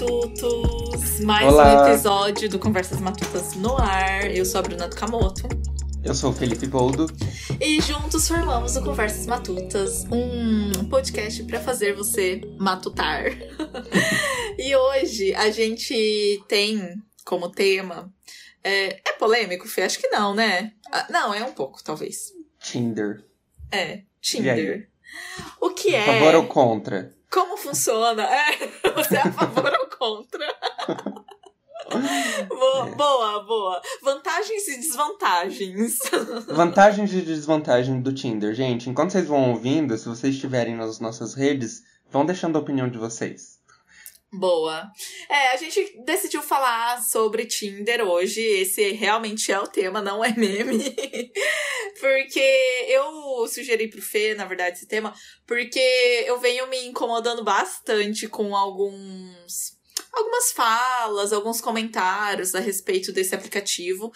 matutos! Mais Olá. um episódio do Conversas Matutas no ar. Eu sou a Bruna Tucamoto. Eu sou o Felipe Boldo. E juntos formamos o Conversas Matutas, um podcast para fazer você matutar. e hoje a gente tem como tema. É, é polêmico, Fê? Acho que não, né? Ah, Não, é um pouco, talvez. Tinder. É? Tinder. O que é? A favor ou contra? Como funciona? É, você é a favor ou contra? boa, É. boa, boa. Vantagens e desvantagens. Vantagens e desvantagens do Tinder. Gente, enquanto vocês vão ouvindo, se vocês estiverem nas nossas redes, vão deixando a opinião de vocês. Boa. É, a gente decidiu falar sobre Tinder hoje. Esse realmente é o tema, não é meme. porque eu sugeri pro Fê, na verdade, esse tema, porque eu venho me incomodando bastante com alguns. Algumas falas, alguns comentários a respeito desse aplicativo.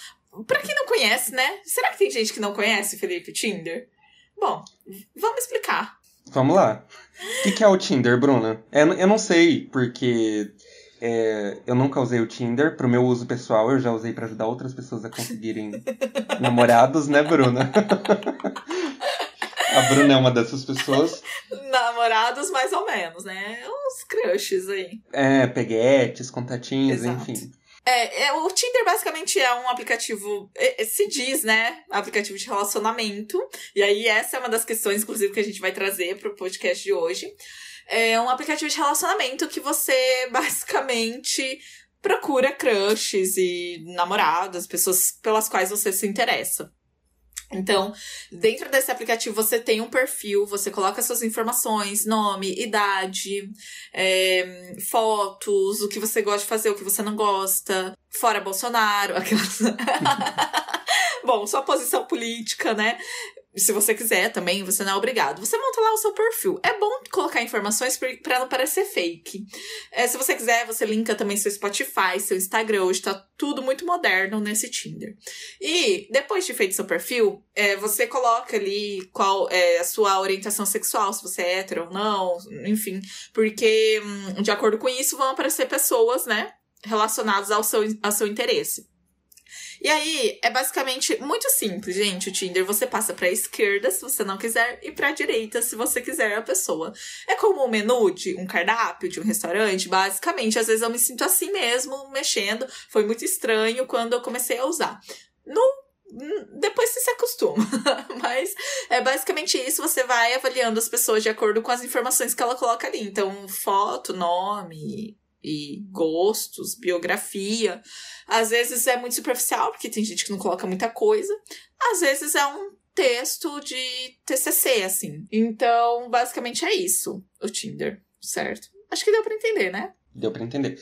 Pra quem não conhece, né? Será que tem gente que não conhece, Felipe, o Tinder? Bom, vamos explicar. Vamos lá. O que, é o Tinder, Bruna? É, eu não sei, porque é, eu nunca usei o Tinder pro meu uso pessoal. Eu já usei pra ajudar outras pessoas a conseguirem namorados, né, Bruna? a Bruna é uma dessas pessoas. Namorados, mais ou menos, né? Uns crushes aí. É, peguetes, contatinhos, Exato. enfim. É, é, o Tinder basicamente é um aplicativo, é, é, se diz, né? Aplicativo de relacionamento. E aí, essa é uma das questões, inclusive, que a gente vai trazer pro podcast de hoje. É um aplicativo de relacionamento que você basicamente procura crushes e namoradas, pessoas pelas quais você se interessa. Então, dentro desse aplicativo você tem um perfil, você coloca suas informações, nome, idade, é, fotos, o que você gosta de fazer, o que você não gosta, fora Bolsonaro, aquelas. Bom, sua posição política, né? Se você quiser também, você não é obrigado. Você monta lá o seu perfil. É bom colocar informações pra não parecer fake. É, se você quiser, você linka também seu Spotify, seu Instagram. Hoje tá tudo muito moderno nesse Tinder. E depois de feito seu perfil, é, você coloca ali qual é a sua orientação sexual, se você é hétero ou não, enfim. Porque, hum, de acordo com isso, vão aparecer pessoas, né? Relacionadas ao seu, ao seu interesse. E aí, é basicamente muito simples, gente. O Tinder você passa pra esquerda se você não quiser e pra direita se você quiser a pessoa. É como um menu de um cardápio de um restaurante, basicamente. Às vezes eu me sinto assim mesmo, mexendo. Foi muito estranho quando eu comecei a usar. No depois você se acostuma. Mas é basicamente isso. Você vai avaliando as pessoas de acordo com as informações que ela coloca ali. Então, foto, nome e gostos, biografia. Às vezes é muito superficial, porque tem gente que não coloca muita coisa. Às vezes é um texto de TCC, assim. Então, basicamente é isso, o Tinder, certo? Acho que deu pra entender, né? Deu pra entender.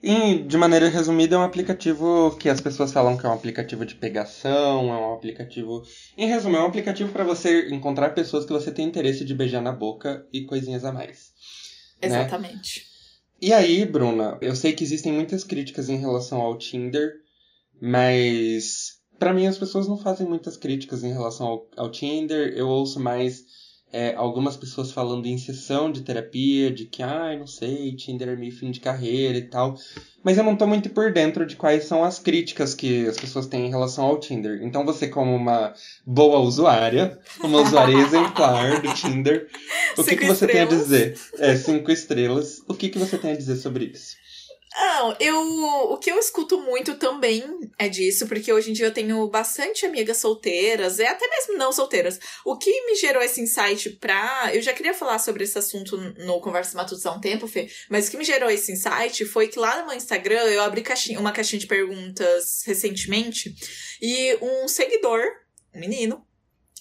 E, de maneira resumida, é um aplicativo que as pessoas falam que é um aplicativo de pegação, é um aplicativo. Em resumo, é um aplicativo para você encontrar pessoas que você tem interesse de beijar na boca e coisinhas a mais. Né? E aí, Bruna, eu sei que existem muitas críticas em relação ao Tinder, mas pra mim as pessoas não fazem muitas críticas em relação ao, ao Tinder. Eu ouço mais é, algumas pessoas falando em sessão de terapia, de que, ai, não sei, Tinder é meio fim de carreira e tal. Mas eu não tô muito por dentro de quais são as críticas que as pessoas têm em relação ao Tinder. Então você, como uma boa usuária, uma usuária exemplar do Tinder, o que, Cinco que você tem a estrelas. dizer? É, cinco estrelas. O que, que você tem a dizer sobre isso? Não, eu. O que eu escuto muito também é disso, porque hoje em dia eu tenho bastante amigas solteiras, e até mesmo não solteiras. O que me gerou esse insight pra. Eu já queria falar sobre esse assunto no Conversa Matutos há um tempo, Fê, mas o que me gerou esse insight foi que lá no meu Instagram eu abri caixinha- uma caixinha de perguntas recentemente, e um seguidor, um menino,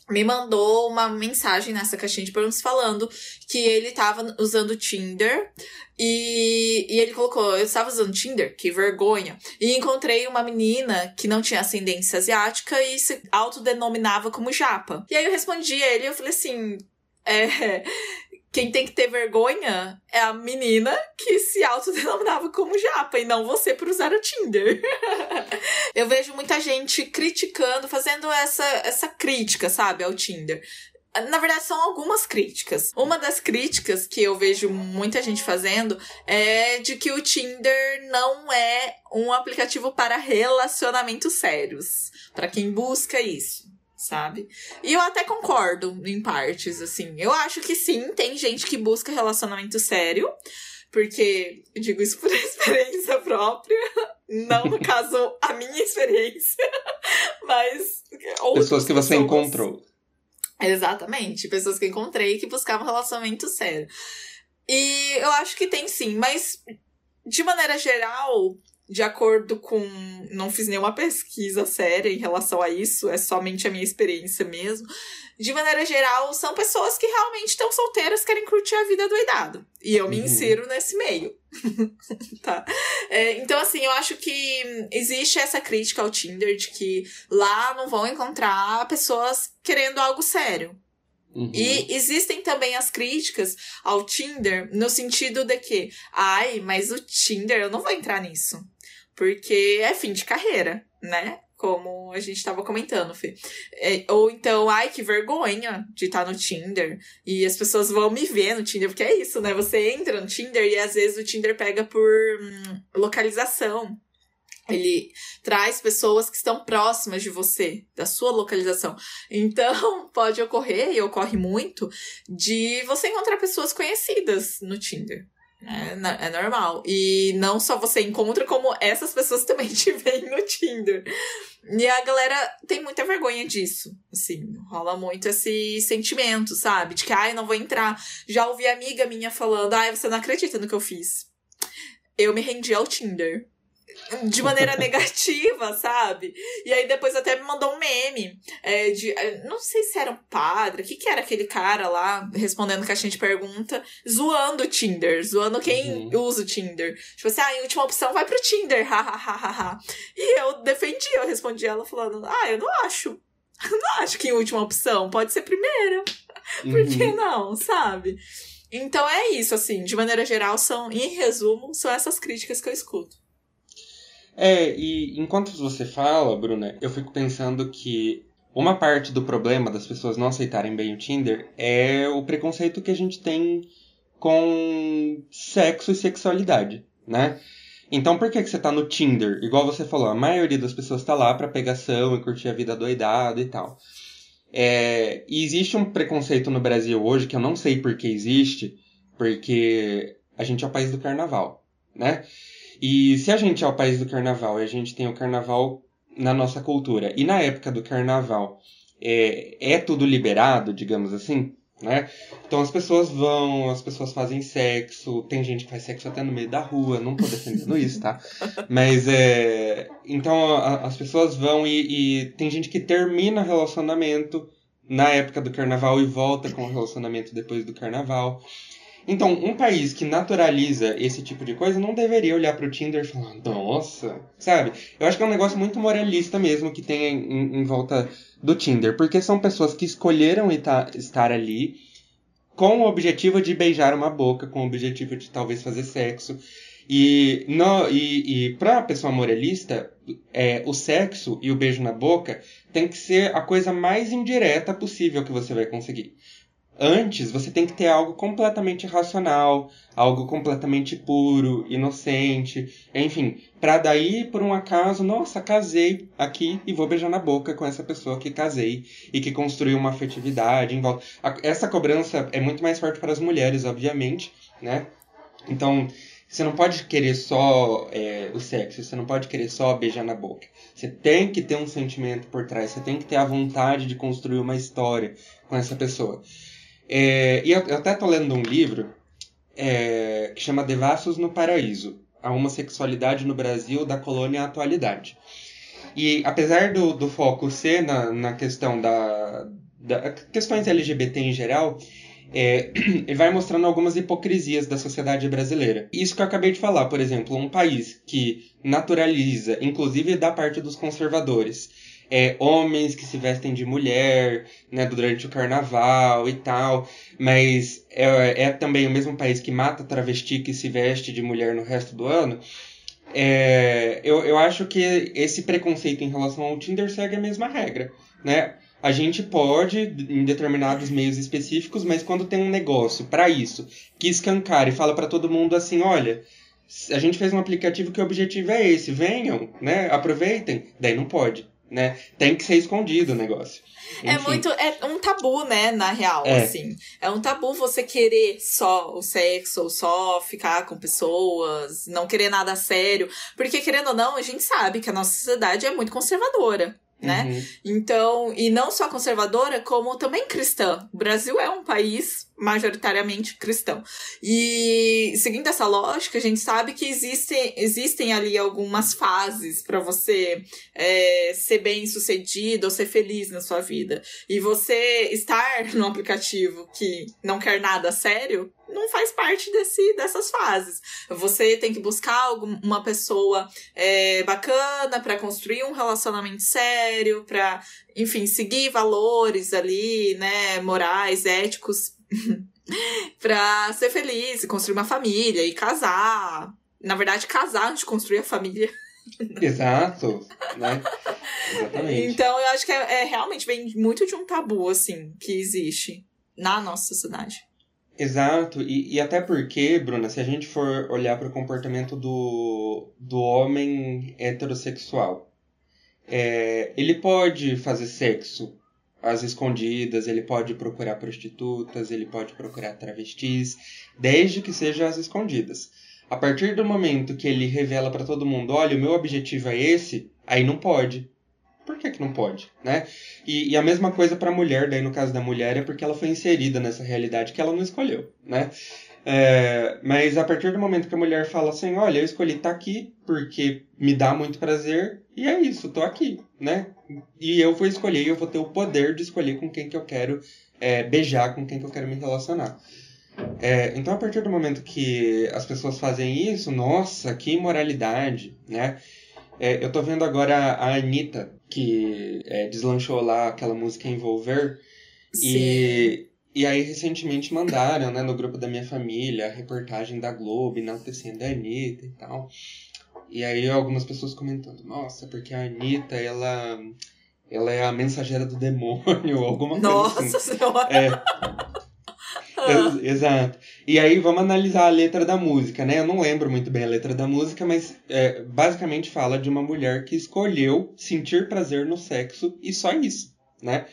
me mandou uma mensagem nessa caixinha de perguntas falando que ele tava usando Tinder e, e ele colocou, eu estava usando Tinder, que vergonha. E encontrei uma menina que não tinha ascendência asiática e se autodenominava como japa. E aí eu respondi a ele, eu falei assim, é, quem tem que ter vergonha é a menina que se autodenominava como japa e não você por usar o Tinder. eu vejo muita gente criticando, fazendo essa, essa crítica, sabe, ao Tinder. Na verdade, são algumas críticas. Uma das críticas que eu vejo muita gente fazendo é de que o Tinder não é um aplicativo para relacionamentos sérios. para quem busca isso sabe? E eu até concordo em partes, assim. Eu acho que sim, tem gente que busca relacionamento sério, porque eu digo isso por experiência própria, não no caso a minha experiência, mas pessoas que você pessoas. encontrou. Exatamente, pessoas que encontrei que buscavam relacionamento sério. E eu acho que tem sim, mas de maneira geral, de acordo com. Não fiz nenhuma pesquisa séria em relação a isso, é somente a minha experiência mesmo. De maneira geral, são pessoas que realmente estão solteiras, querem curtir a vida doidado. E eu me uhum. insiro nesse meio. tá? É, então, assim, eu acho que existe essa crítica ao Tinder de que lá não vão encontrar pessoas querendo algo sério. Uhum. E existem também as críticas ao Tinder no sentido de que, ai, mas o Tinder, eu não vou entrar nisso. Porque é fim de carreira, né? Como a gente estava comentando, Fê. É, ou então, ai, que vergonha de estar tá no Tinder. E as pessoas vão me ver no Tinder, porque é isso, né? Você entra no Tinder e às vezes o Tinder pega por hum, localização. Ele traz pessoas que estão próximas de você, da sua localização. Então, pode ocorrer, e ocorre muito, de você encontrar pessoas conhecidas no Tinder. É, é normal. E não só você encontra, como essas pessoas também te veem no Tinder. E a galera tem muita vergonha disso. Assim, rola muito esse sentimento, sabe? De que, ai, não vou entrar. Já ouvi amiga minha falando, ai, você não acredita no que eu fiz. Eu me rendi ao Tinder de maneira negativa, sabe? E aí depois até me mandou um meme é, de. É, não sei se era um padre, o que, que era aquele cara lá respondendo caixinha de pergunta, zoando o Tinder, zoando quem uhum. usa o Tinder. Tipo assim, ah, em última opção vai pro Tinder, hahaha. e eu defendi, eu respondi ela falando, ah, eu não acho. Eu não acho que em última opção pode ser primeira. Uhum. Por que uhum. não, sabe? Então é isso, assim, de maneira geral, são, em resumo, são essas críticas que eu escuto. É, e enquanto você fala, Bruna, eu fico pensando que uma parte do problema das pessoas não aceitarem bem o Tinder é o preconceito que a gente tem com sexo e sexualidade, né? Então por que, que você tá no Tinder? Igual você falou, a maioria das pessoas tá lá pra pegação e curtir a vida doidada e tal. É, e existe um preconceito no Brasil hoje que eu não sei por que existe, porque a gente é o país do carnaval, né? E se a gente é o país do carnaval e a gente tem o carnaval na nossa cultura, e na época do carnaval é, é tudo liberado, digamos assim, né? Então as pessoas vão, as pessoas fazem sexo, tem gente que faz sexo até no meio da rua, não tô defendendo isso, tá? Mas é. Então a, as pessoas vão e, e, tem gente que termina relacionamento na época do carnaval e volta com o relacionamento depois do carnaval. Então, um país que naturaliza esse tipo de coisa não deveria olhar para o Tinder e falar, nossa, sabe? Eu acho que é um negócio muito moralista mesmo que tem em, em volta do Tinder, porque são pessoas que escolheram estar ali com o objetivo de beijar uma boca, com o objetivo de talvez fazer sexo. E, no, e, e para a pessoa moralista, é, o sexo e o beijo na boca tem que ser a coisa mais indireta possível que você vai conseguir. Antes, você tem que ter algo completamente racional, algo completamente puro, inocente, enfim, para daí, por um acaso, nossa, casei aqui e vou beijar na boca com essa pessoa que casei e que construiu uma afetividade em volta. Essa cobrança é muito mais forte para as mulheres, obviamente, né? Então, você não pode querer só é, o sexo, você não pode querer só beijar na boca. Você tem que ter um sentimento por trás, você tem que ter a vontade de construir uma história com essa pessoa. É, e eu, eu, até tô lendo um livro é, que chama Devassos no Paraíso, a homossexualidade no Brasil da colônia à atualidade. E apesar do, do foco ser na, na questão da, da questões LGBT em geral, é, ele vai mostrando algumas hipocrisias da sociedade brasileira. Isso que eu acabei de falar, por exemplo, um país que naturaliza, inclusive da parte dos conservadores, é, homens que se vestem de mulher, né, durante o carnaval e tal, mas é, é também o mesmo país que mata travesti que se veste de mulher no resto do ano. É, eu, eu acho que esse preconceito em relação ao Tinder segue a mesma regra, né? a gente pode, em determinados meios específicos, mas quando tem um negócio para isso, que escancar e fala para todo mundo assim, olha, a gente fez um aplicativo que o objetivo é esse, venham, né? Aproveitem. Daí não pode, né? Tem que ser escondido o negócio. É Enfim. É muito. É um tabu, né, na real, é. assim. É um tabu você querer só o sexo, ou só ficar com pessoas, não querer nada sério. Porque, querendo ou não, a gente sabe que a nossa sociedade é muito conservadora né? Uhum. Então, e não só conservadora, como também cristã. O Brasil é um país majoritariamente cristão. E seguindo essa lógica, a gente sabe que existem, existem ali algumas fases para você é, ser bem sucedido ou ser feliz na sua vida. E você estar num aplicativo que não quer nada sério não faz parte desse, dessas fases. Você tem que buscar uma pessoa é, bacana para construir um relacionamento sério, para, enfim, seguir valores ali, né, morais, éticos, para ser feliz e construir uma família e casar. Na verdade, casar antes de construir a família. Exato, né? Exatamente. Então, eu acho que é, é realmente vem muito de um tabu, assim, que existe na nossa sociedade. Exato, e, e até porque, Bruna, se a gente for olhar para o comportamento do, do homem heterossexual, é, ele pode fazer sexo às escondidas, ele pode procurar prostitutas, ele pode procurar travestis, desde que seja às escondidas. A partir do momento que ele revela para todo mundo, olha, o meu objetivo é esse, aí não pode por que, que não pode, né? E, e a mesma coisa para a mulher, daí no caso da mulher é porque ela foi inserida nessa realidade que ela não escolheu, né? É, mas a partir do momento que a mulher fala assim, olha, eu escolhi estar tá aqui porque me dá muito prazer e é isso, tô aqui, né? E eu vou escolher, eu vou ter o poder de escolher com quem que eu quero é, beijar, com quem que eu quero me relacionar. É, então, a partir do momento que as pessoas fazem isso, nossa, que imoralidade, né? É, eu tô vendo agora a Anitta, que é, deslanchou lá aquela música Envolver. Sim. E, e aí, recentemente mandaram, né, no grupo da minha família, a reportagem da Globo enaltecendo a Anitta e tal. E aí, algumas pessoas comentando: Nossa, porque a Anitta, ela. Ela é a mensageira do demônio, alguma coisa Nossa assim. Nossa Senhora! É. Exato. E aí vamos analisar a letra da música, né? Eu não lembro muito bem a letra da música, mas é, basicamente fala de uma mulher que escolheu sentir prazer no sexo e só isso, né?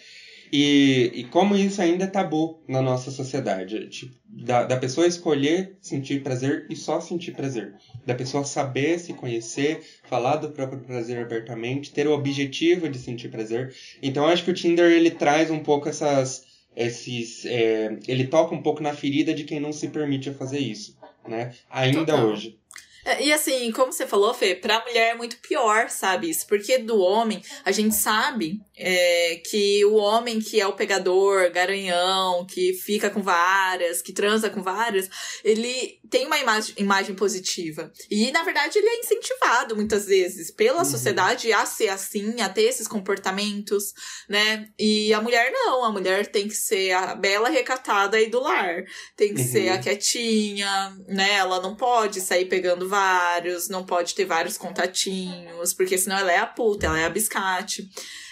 E, e como isso ainda é tabu na nossa sociedade. Tipo, da, da pessoa escolher sentir prazer e só sentir prazer. Da pessoa saber se conhecer, falar do próprio prazer abertamente, ter o objetivo de sentir prazer. Então acho que o Tinder ele traz um pouco essas esses é, ele toca um pouco na ferida de quem não se permite fazer isso, né? Ainda Total. hoje. É, e assim, como você falou, Fê, pra mulher é muito pior, sabe? Isso porque do homem, a gente sabe é, que o homem que é o pegador, garanhão, que fica com várias, que transa com várias, ele tem uma imagem, imagem positiva. E, na verdade, ele é incentivado muitas vezes pela uhum. sociedade a ser assim, a ter esses comportamentos, né? E a mulher não, a mulher tem que ser a bela recatada aí do lar. Tem que uhum. ser a uhum. quietinha, né? Ela não pode sair pegando vários, não pode ter vários contatinhos, porque senão ela é a puta, ela é a biscate.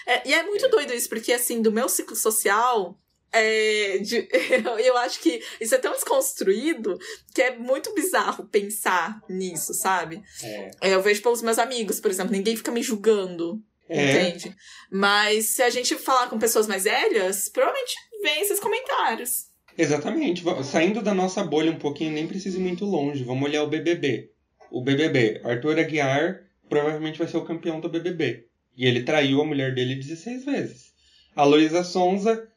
É, e é muito doido isso, porque assim, do meu ciclo social, é, de, eu acho que isso é tão desconstruído que é muito bizarro pensar nisso, sabe? É. é eu vejo pelos meus amigos, por exemplo, ninguém fica me julgando, é. entende? Mas se a gente falar com pessoas mais velhas, provavelmente vem esses comentários. Exatamente. Saindo da nossa bolha um pouquinho, nem precisa ir muito longe. Vamos olhar o BBB. O BBB, Arthur Aguiar provavelmente vai ser o campeão do BBB. E ele traiu a mulher dele 16 vezes. A Luísa Sonza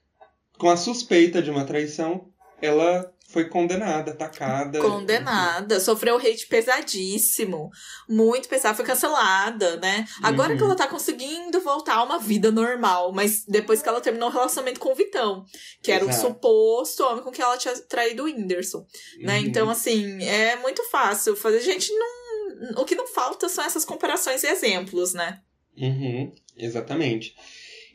com a suspeita de uma traição, ela foi condenada, atacada. Condenada, sofreu hate pesadíssimo. Muito pesado, foi cancelada, né? Agora uhum. que ela tá conseguindo voltar a uma vida normal, mas depois que ela terminou o relacionamento com o Vitão, que era Exato. o suposto homem com que ela tinha traído o Whindersson, né? Uhum. Então, assim, é muito fácil fazer. Gente, não. O que não falta são essas comparações e exemplos, né? Uhum, exatamente.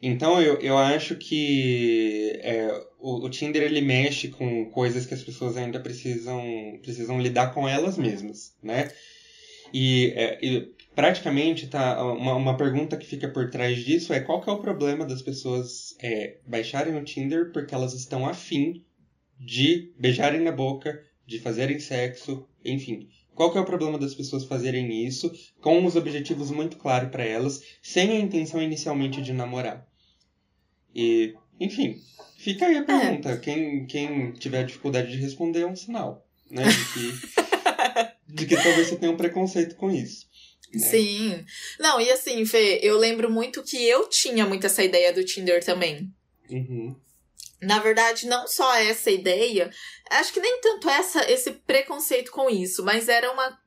Então eu, eu acho que é, o, o, Tinder ele mexe com coisas que as pessoas ainda precisam, precisam lidar com elas mesmas, né? E, é, e praticamente tá uma, uma pergunta que fica por trás disso é qual que é o problema das pessoas é, baixarem o Tinder porque elas estão afim de beijarem na boca, de fazerem sexo, enfim. Qual que é o problema das pessoas fazerem isso com os objetivos muito claros para elas, sem a intenção inicialmente de namorar? E, enfim, fica aí a pergunta. É. Quem, quem tiver dificuldade de responder é um sinal, né? De que, de que talvez você tenha um preconceito com isso. Né? Sim. Não, e assim, Fê, eu lembro muito que eu tinha muito essa ideia do Tinder também. Uhum. Na verdade, não só essa ideia, acho que nem tanto essa esse preconceito com isso, mas era uma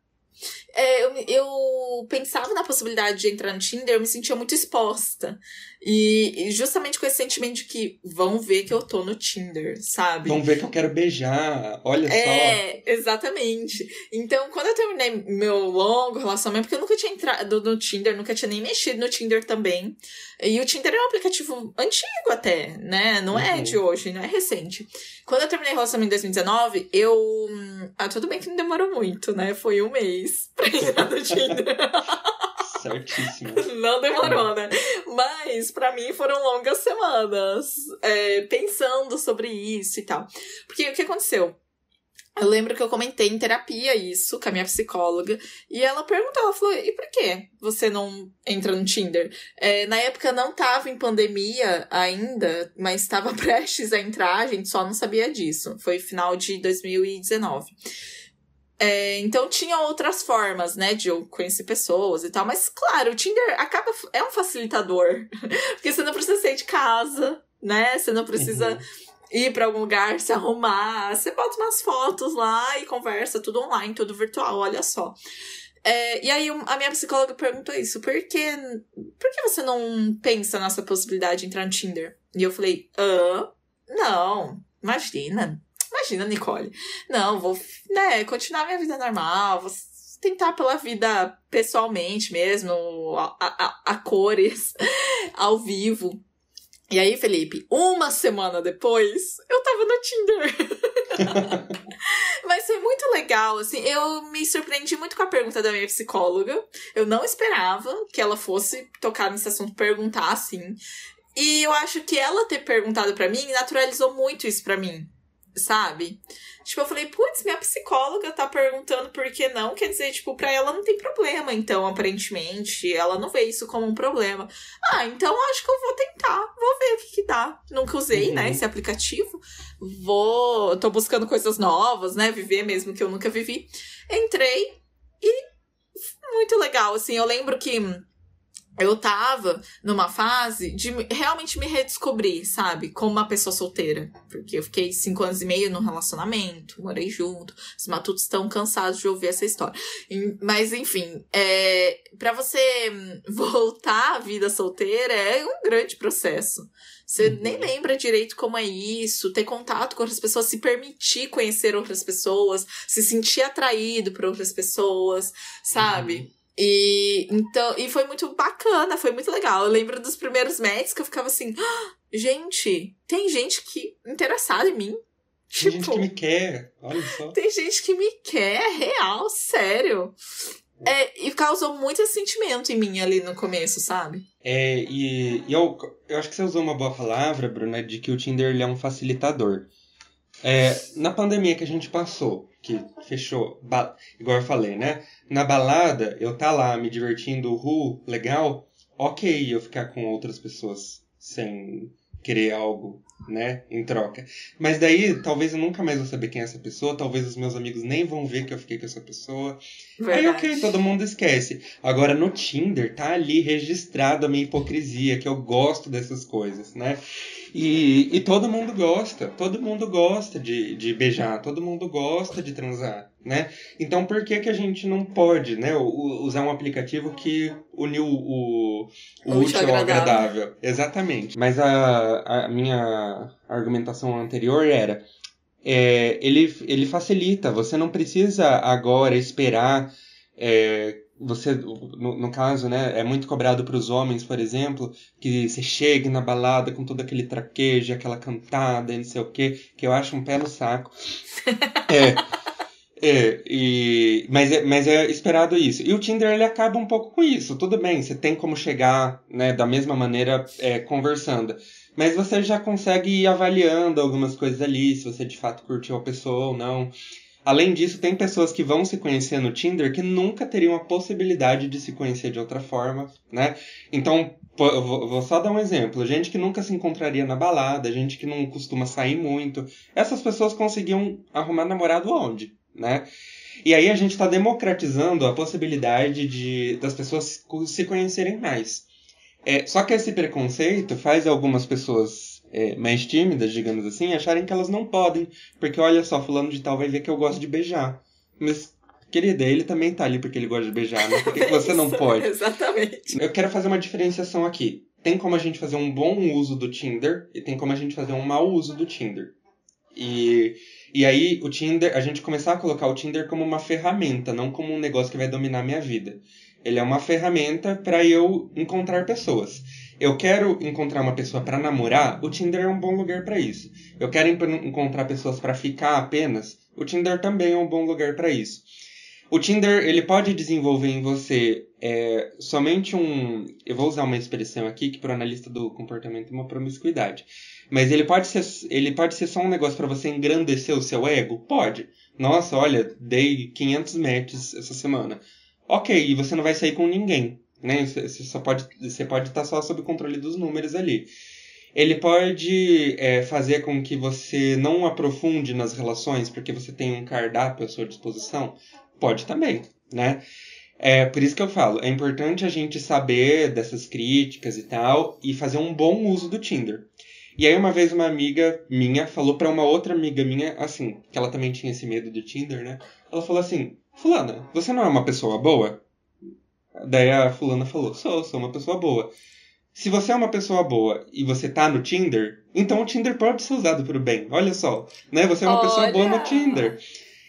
é, eu, eu pensava na possibilidade de entrar no Tinder, eu me sentia muito exposta. E, justamente com esse sentimento de que vão ver que eu tô no Tinder, sabe? Vão ver que eu quero beijar, olha é, só. É, exatamente. Então, quando eu terminei meu longo relacionamento, porque eu nunca tinha entrado no Tinder, nunca tinha nem mexido no Tinder também. E o Tinder é um aplicativo antigo até, né? Não é uhum. é de hoje, não é recente. Quando eu terminei o relacionamento em 2019, eu. Ah, tudo bem que não demorou muito, né? Foi um mês pra entrar no Tinder. Certíssimo. Não demorou, né? Mas para mim foram longas semanas é, pensando sobre isso e tal. Porque o que aconteceu? Eu lembro que eu comentei em terapia isso com a minha psicóloga. E ela perguntou, ela falou, e por que você não entra no Tinder? É, na época não tava em pandemia ainda, mas estava prestes a entrar, a gente só não sabia disso. Foi final de 2019. É, então tinha outras formas, né, de eu conhecer pessoas e tal. Mas, claro, o Tinder acaba. É um facilitador. Porque você não precisa sair de casa, né? Você não precisa. Uhum. Ir para algum lugar, se arrumar, você bota umas fotos lá e conversa, tudo online, tudo virtual, olha só. É, e aí a minha psicóloga perguntou isso, por que, por que você não pensa nessa possibilidade de entrar no Tinder? E eu falei, ah, não, imagina, Imagina, Nicole. Não, vou, né, continuar minha vida normal, vou tentar pela vida pessoalmente mesmo, a, a, a cores, ao vivo. E aí, Felipe, uma semana depois, eu tava no Tinder. Mas foi muito legal, assim, eu me surpreendi muito com a pergunta da minha psicóloga. Eu não esperava que ela fosse tocar nesse assunto, perguntar assim. E eu acho que ela ter perguntado para mim naturalizou muito isso para mim sabe? Tipo, eu falei, putz, minha psicóloga tá perguntando por que não, quer dizer, tipo, pra ela não tem problema, então, aparentemente, ela não vê isso como um problema. Ah, então acho que eu vou tentar, vou ver o que que dá. Nunca usei, né, uhum. né, esse aplicativo. Vou, tô buscando coisas novas, né, viver mesmo que eu nunca vivi. Entrei e muito legal, assim, eu lembro que eu tava numa fase de realmente me redescobrir, sabe? Como uma pessoa solteira. Porque eu fiquei cinco anos e meio num relacionamento, morei junto. Os matutos estão cansados de ouvir essa história. Mas, enfim, é, para você voltar à vida solteira é um grande processo. Você uhum. nem lembra direito como é isso, ter contato com outras pessoas, se permitir conhecer outras pessoas, se sentir atraído por outras pessoas, sabe? Uhum. E então, e foi muito bacana, foi muito legal. Eu lembro dos primeiros matches que eu ficava assim, ah, gente, tem gente que interessada em mim. Tem tipo, gente que me quer, olha só. Tem gente que me quer, real, sério. É, e causou muito esse sentimento em mim ali no começo, sabe? É, e, e eu, eu acho que você usou uma boa palavra, Bruna, de que o Tinder é um facilitador. É, na pandemia que a gente passou, que fechou, igual eu falei, né? Na balada, eu tá lá me divertindo, ru, legal, ok eu ficar com outras pessoas sem querer algo, né, em troca. Mas daí, talvez eu nunca mais vou saber quem é essa pessoa, talvez os meus amigos nem vão ver que eu fiquei com essa pessoa. Verdade. Aí, ok, todo mundo esquece. Agora, no Tinder, tá ali registrado a minha hipocrisia, que eu gosto dessas coisas, né? E, e todo mundo gosta, todo mundo gosta de, de beijar, todo mundo gosta de transar, né? Então por que que a gente não pode, né, usar um aplicativo que uniu o, o útil ao agradável? Exatamente. Mas a, a minha argumentação anterior era é, ele, ele facilita, você não precisa agora esperar é, você, no, no, caso, né, é muito cobrado para os homens, por exemplo, que você chegue na balada com todo aquele traquejo, aquela cantada e não sei o quê, que eu acho um pé no saco. é. É, e, mas, é, mas é esperado isso. E o Tinder ele acaba um pouco com isso. Tudo bem, você tem como chegar né, da mesma maneira é, conversando. Mas você já consegue ir avaliando algumas coisas ali, se você de fato curtiu a pessoa ou não. Além disso, tem pessoas que vão se conhecer no Tinder que nunca teriam a possibilidade de se conhecer de outra forma, né? Então, vou só dar um exemplo. Gente que nunca se encontraria na balada, gente que não costuma sair muito. Essas pessoas conseguiam arrumar namorado onde, né? E aí a gente está democratizando a possibilidade de das pessoas se conhecerem mais. É, só que esse preconceito faz algumas pessoas é, mais tímidas, digamos assim, acharem que elas não podem. Porque olha só, fulano de tal vai ver que eu gosto de beijar. Mas, querida, ele também tá ali porque ele gosta de beijar, né? Por que, que você não pode? Exatamente. Eu quero fazer uma diferenciação aqui. Tem como a gente fazer um bom uso do Tinder e tem como a gente fazer um mau uso do Tinder. E, e aí o Tinder, a gente começar a colocar o Tinder como uma ferramenta, não como um negócio que vai dominar a minha vida. Ele é uma ferramenta para eu encontrar pessoas. Eu quero encontrar uma pessoa para namorar, o Tinder é um bom lugar para isso. Eu quero encontrar pessoas para ficar apenas, o Tinder também é um bom lugar para isso. O Tinder ele pode desenvolver em você é, somente um, eu vou usar uma expressão aqui que para o analista do comportamento é uma promiscuidade, mas ele pode ser, ele pode ser só um negócio para você engrandecer o seu ego, pode. Nossa, olha, dei 500 matches essa semana. Ok, e você não vai sair com ninguém, né? Você só pode, você pode estar só sob controle dos números ali. Ele pode é, fazer com que você não aprofunde nas relações porque você tem um cardápio à sua disposição? Pode também, né? É por isso que eu falo, é importante a gente saber dessas críticas e tal e fazer um bom uso do Tinder. E aí uma vez uma amiga minha falou para uma outra amiga minha assim, que ela também tinha esse medo do Tinder, né? Ela falou assim: Fulana, você não é uma pessoa boa? Daí a fulana falou, sou, sou uma pessoa boa. Se você é uma pessoa boa e você tá no Tinder, então o Tinder pode ser usado para o bem. Olha só, né? Você é uma Olha. pessoa boa no Tinder.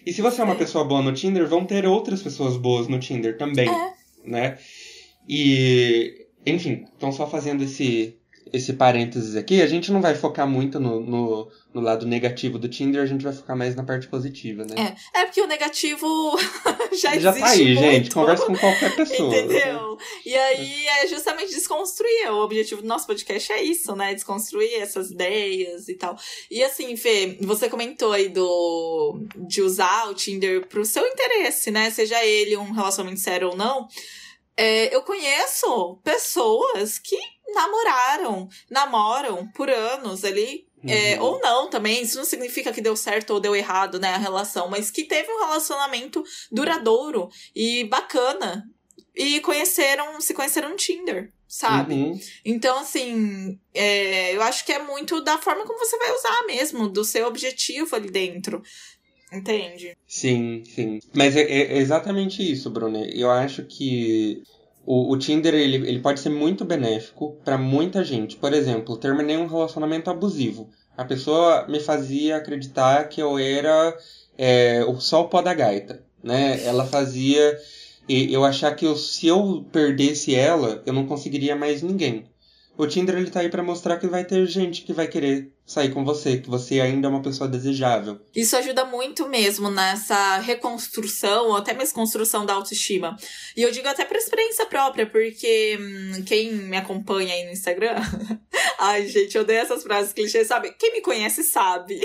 E se você é uma pessoa boa no Tinder, vão ter outras pessoas boas no Tinder também, é. né? E, enfim, estão só fazendo esse esse parênteses aqui, a gente não vai focar muito no, no, no, lado negativo do Tinder, a gente vai focar mais na parte positiva, né? É, é porque o negativo já, já existe. Já tá aí, muito. gente. Conversa com qualquer pessoa. Entendeu? E aí é justamente desconstruir. O objetivo do nosso podcast é isso, né? Desconstruir essas ideias e tal. E assim, Fê, você comentou aí do de usar o Tinder pro seu interesse, né? Seja ele um relacionamento sério ou não. É, eu conheço pessoas que namoraram, namoram por anos ali. Uhum. É, ou não também, isso não significa que deu certo ou deu errado, né, a relação, mas que teve um relacionamento duradouro e bacana. E conheceram, se conheceram no Tinder, sabe? Uhum. Então, assim, é, eu acho que é muito da forma como você vai usar mesmo, do seu objetivo ali dentro. Entende? Sim, sim. Mas é, é exatamente isso, Bruno. Eu acho que o, o Tinder ele, ele pode ser muito benéfico para muita gente. Por exemplo, terminei um relacionamento abusivo. A pessoa me fazia acreditar que eu era é, só o pó da gaita. Né? Ela fazia eu achar que eu, se eu perdesse ela, eu não conseguiria mais ninguém. O Tinder ele tá aí para mostrar que vai ter gente que vai querer sair com você, que você ainda é uma pessoa desejável. Isso ajuda muito mesmo nessa reconstrução, ou até mesmo construção da autoestima. E eu digo até por experiência própria, porque hum, quem me acompanha aí no Instagram. Ai, gente, eu odeio essas frases clichês, sabe? Quem me conhece sabe.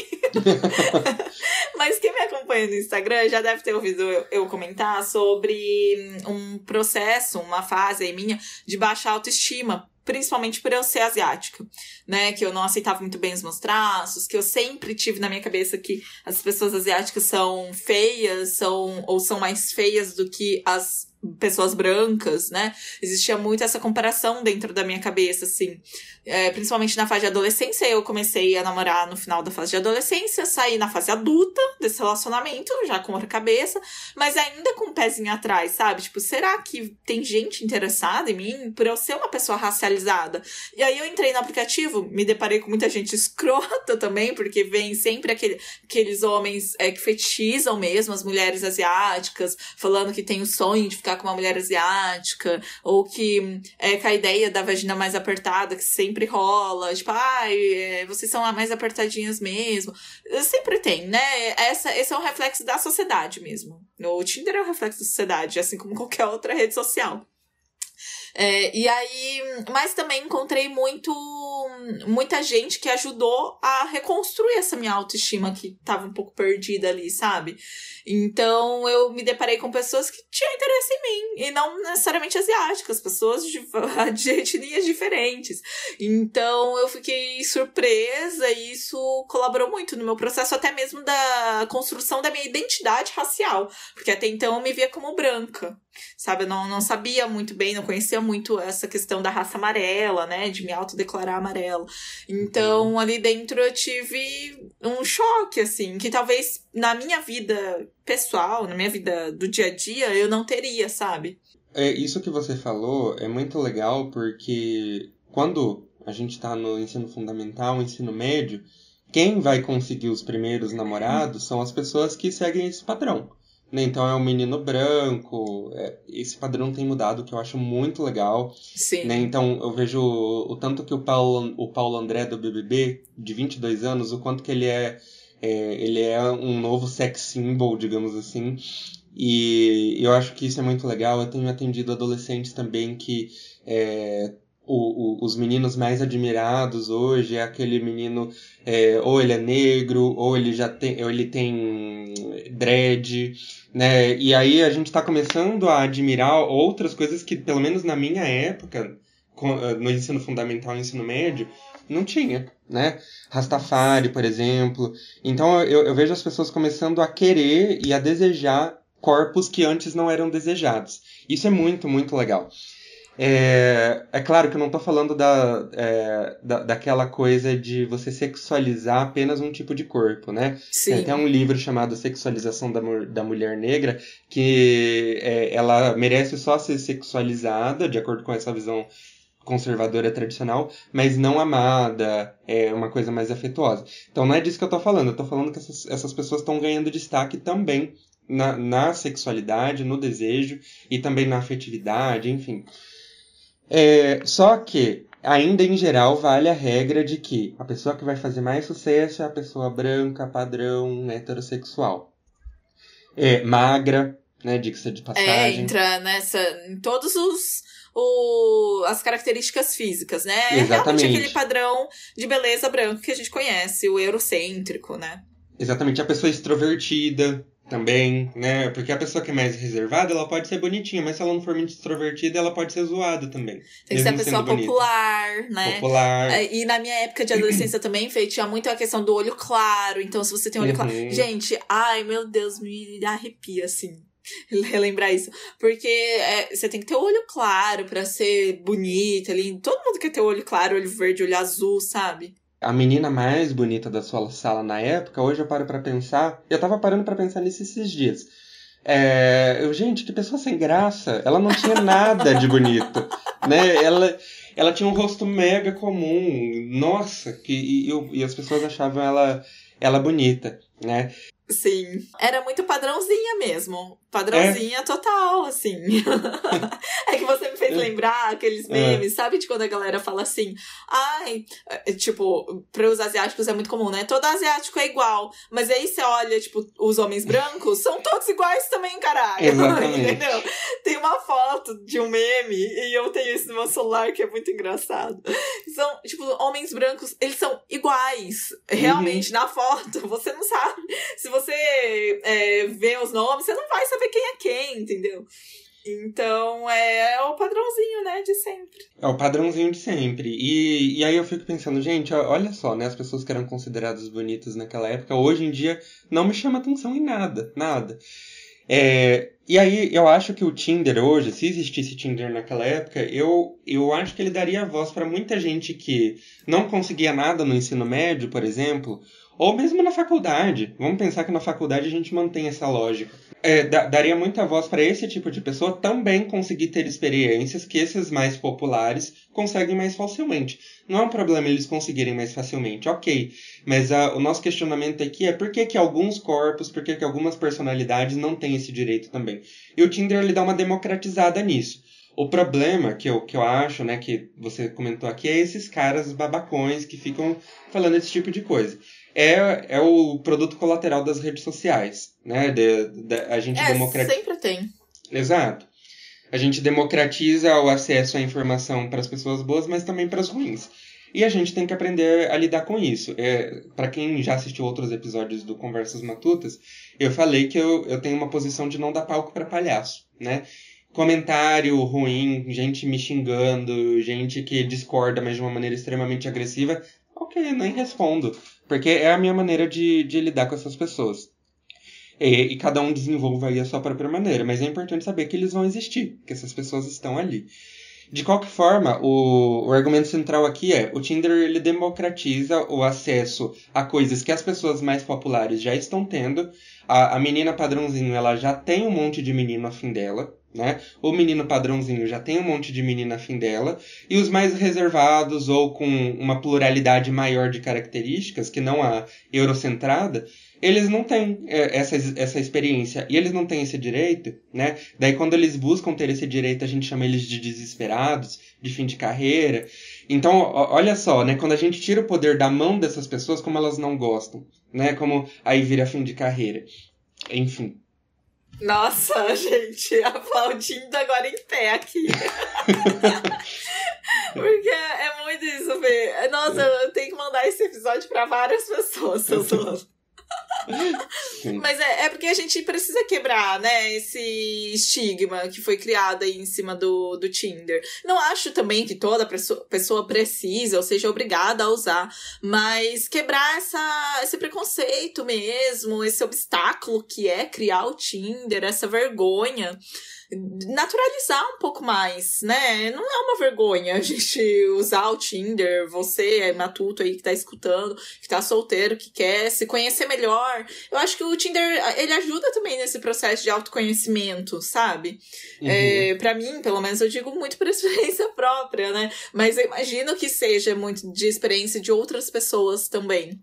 Mas quem me acompanha no Instagram já deve ter ouvido eu, eu comentar sobre hum, um processo, uma fase aí minha de baixa autoestima principalmente por eu ser asiática, né? Que eu não aceitava muito bem os meus traços, que eu sempre tive na minha cabeça que as pessoas asiáticas são feias, são ou são mais feias do que as pessoas brancas, né? Existia muito essa comparação dentro da minha cabeça, assim. É, principalmente na fase de adolescência, eu comecei a namorar no final da fase de adolescência, saí na fase adulta desse relacionamento, já com outra cabeça, mas ainda com um pezinho atrás, sabe? Tipo, será que tem gente interessada em mim por eu ser uma pessoa racializada? E aí eu entrei no aplicativo, me deparei com muita gente escrota também, porque vem sempre aquele, aqueles homens é, que fetichizam mesmo as mulheres asiáticas, falando que tem o sonho de ficar ficar com uma mulher asiática, ou que é com a ideia da vagina mais apertada, que sempre rola, tipo, ai, é, vocês são mais apertadinhas mesmo. Sempre tem, né? Essa, esse é um reflexo da sociedade mesmo. O Tinder é um reflexo da sociedade, assim como qualquer outra rede social. É, e aí, mas também encontrei muito muita gente que ajudou a reconstruir essa minha autoestima que tava um pouco perdida ali, sabe? Então eu me deparei com pessoas que tinham interesse em mim, e não necessariamente asiáticas, pessoas de, de etnias diferentes. Então eu fiquei surpresa e isso colaborou muito no meu processo, até mesmo da construção da minha identidade racial, porque até então eu me via como branca, sabe? Eu não, não sabia muito bem, não conhecia muito essa questão da raça amarela, né? De me autodeclarar amarela. Então ali dentro eu tive um choque, assim, que talvez na minha vida pessoal, na minha vida do dia a dia, eu não teria, sabe? É, isso que você falou é muito legal porque quando a gente está no ensino fundamental, ensino médio, quem vai conseguir os primeiros namorados são as pessoas que seguem esse padrão. Né? Então é um menino branco. É, esse padrão tem mudado, que eu acho muito legal. Sim. Né? Então eu vejo o, o, tanto que o Paulo, o Paulo André do BBB, de 22 anos, o quanto que ele é, é ele é um novo sex symbol, digamos assim. E eu acho que isso é muito legal. Eu tenho atendido adolescentes também que é, o, o, os meninos mais admirados hoje é aquele menino é, ou ele é negro ou ele já tem ou ele tem dread né? E aí a gente está começando a admirar outras coisas que pelo menos na minha época eh, no ensino fundamental e ensino médio não tinha né? Rastafari por exemplo. Então eu, eu vejo as pessoas começando a querer e a desejar corpos que antes não eram desejados. Isso é muito muito legal é, é claro que eu não estou falando da, é, da, daquela coisa de você sexualizar apenas um tipo de corpo, né? Sim. Tem até um livro chamado Sexualização da, da Mulher Negra, que é, ela merece só ser sexualizada, de acordo com essa visão conservadora tradicional, mas não amada, é uma coisa mais afetuosa. Então não é disso que eu estou falando, eu estou falando que essas, essas pessoas estão ganhando destaque também na, na sexualidade, no desejo e também na afetividade, enfim. É, só que, ainda em geral, vale a regra de que a pessoa que vai fazer mais sucesso é a pessoa branca, padrão, heterossexual. É, magra, né, dica de é, passagem. É, entra nessa, em todos os, o, as características físicas, né? É Exatamente. realmente aquele padrão de beleza branco que a gente conhece, o eurocêntrico, né? Exatamente, a pessoa extrovertida, também, né? Porque a pessoa que é mais reservada, ela pode ser bonitinha, mas se ela não for muito extrovertida, ela pode ser zoada também. Tem que ser a pessoa popular, né? Popular. É, e na minha época de adolescência também, Fê, tinha muito a questão do olho claro. Então, se você tem olho uhum. claro. Gente, ai meu Deus, me arrepia, assim. Relembrar isso. Porque é, você tem que ter o olho claro para ser bonita ali. Todo mundo quer ter o olho claro, olho verde, olho azul, sabe? A menina mais bonita da sua sala na época, hoje eu paro para pensar, eu tava parando para pensar nisso esses dias. É, eu, gente, que pessoa sem graça. Ela não tinha nada de bonito, né? Ela, ela tinha um rosto mega comum. Nossa, que e, e as pessoas achavam ela, ela bonita, né? Sim. Era muito padrãozinha mesmo. Padrãozinha é. total, assim. é que você me fez é. lembrar aqueles é. memes, é. sabe? De quando a galera fala assim, ai, é, tipo, para os asiáticos é muito comum, né? Todo asiático é igual. Mas aí você olha, tipo, os homens brancos são todos iguais também, caralho. Entendeu? Tem uma foto de um meme, e eu tenho isso no meu celular que é muito engraçado. São, tipo, homens brancos, eles são iguais. Realmente, uhum. na foto. Você não sabe. Se você é, vê os nomes, você não vai saber saber quem é quem, entendeu? Então é, é, o padrãozinho, né, de sempre. É o padrãozinho de sempre. E, e aí eu fico pensando, gente, olha só, né? As pessoas que eram consideradas bonitas naquela época, hoje em dia não me chama atenção em nada, nada. É, e aí eu acho que o Tinder hoje, se existisse Tinder naquela época, eu, eu acho que ele daria voz para muita gente que não conseguia nada no ensino médio, por exemplo, ou mesmo na faculdade. Vamos pensar que na faculdade a gente mantém essa lógica. é, daria muita voz para esse tipo de pessoa também conseguir ter experiências que esses mais populares conseguem mais facilmente. Não é um problema eles conseguirem mais facilmente, ok. Mas uh, o nosso questionamento aqui é por que, que alguns corpos, por que, que algumas personalidades não têm esse direito também. E o Tinder ele dá uma democratizada nisso. O problema que eu, que eu acho, né, que você comentou aqui, é esses caras babacões que ficam falando esse tipo de coisa é, é o produto colateral das redes sociais, né? De, de, a gente é, democratiza... sempre tem. Exato. A gente democratiza o acesso à informação para as pessoas boas, mas também para as ruins. E a gente tem que aprender a lidar com isso. É, para quem já assistiu outros episódios do Conversas Matutas, eu falei que eu, eu tenho uma posição de não dar palco para palhaço, né? Comentário ruim, gente me xingando, gente que discorda, mas de uma maneira extremamente agressiva, ok, nem respondo. Porque é a minha maneira de, de lidar com essas pessoas. E, e, cada um desenvolve aí a sua própria maneira, mas é importante saber que eles vão existir, que essas pessoas estão ali. De qualquer forma, o, o argumento central aqui é o Tinder ele democratiza o acesso a coisas que as pessoas mais populares já estão tendo. A, a menina padrãozinho ela já tem um monte de menino afim dela né? O menino padrãozinho já tem um monte de menina afim dela, e os mais reservados ou com uma pluralidade maior de características, que não a eurocentrada, eles não têm é, essa, essa experiência e eles não têm esse direito, né? Daí quando eles buscam ter esse direito, a gente chama eles de desesperados, de fim de carreira. Então, olha só, né? Quando a gente tira o poder da mão dessas pessoas, como elas não gostam, né? Como aí vira fim de carreira. Enfim. Nossa, gente, aplaudindo agora em pé aqui. Porque é muito isso, Fê. Nossa, eu tenho que mandar esse episódio pra várias pessoas, seu Mas é, é porque a gente precisa quebrar, né, esse estigma que foi criado aí em cima do, do Tinder. Não acho também que toda pessoa precisa ou seja obrigada a usar, mas quebrar essa, esse preconceito mesmo, esse obstáculo que é criar o Tinder, essa vergonha naturalizar um pouco mais, né? Não é uma vergonha a gente usar o Tinder, você é matuto aí que tá escutando, que tá solteiro, que quer se conhecer melhor. Eu acho que o Tinder, ele ajuda também nesse processo de autoconhecimento, sabe? Uhum. É, para mim, pelo menos, eu digo muito por experiência própria, né? Mas eu imagino que seja muito de experiência de outras pessoas também.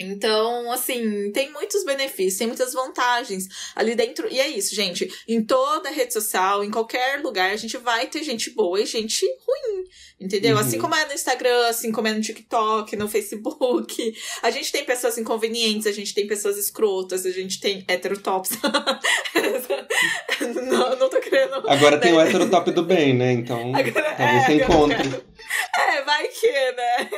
Então, assim, tem muitos benefícios, tem muitas vantagens ali dentro. E é isso, gente. Em toda rede social, em qualquer lugar, a gente vai ter gente boa e gente ruim. Entendeu? Uhum. Assim como é no Instagram, assim como é no TikTok, no Facebook. A gente tem pessoas inconvenientes, a gente tem pessoas escrotas, a gente tem heterotops. não, não tô querendo. Agora né? tem o heterotop do bem, né? Então, agora, talvez é, você encontre. É, vai que, né?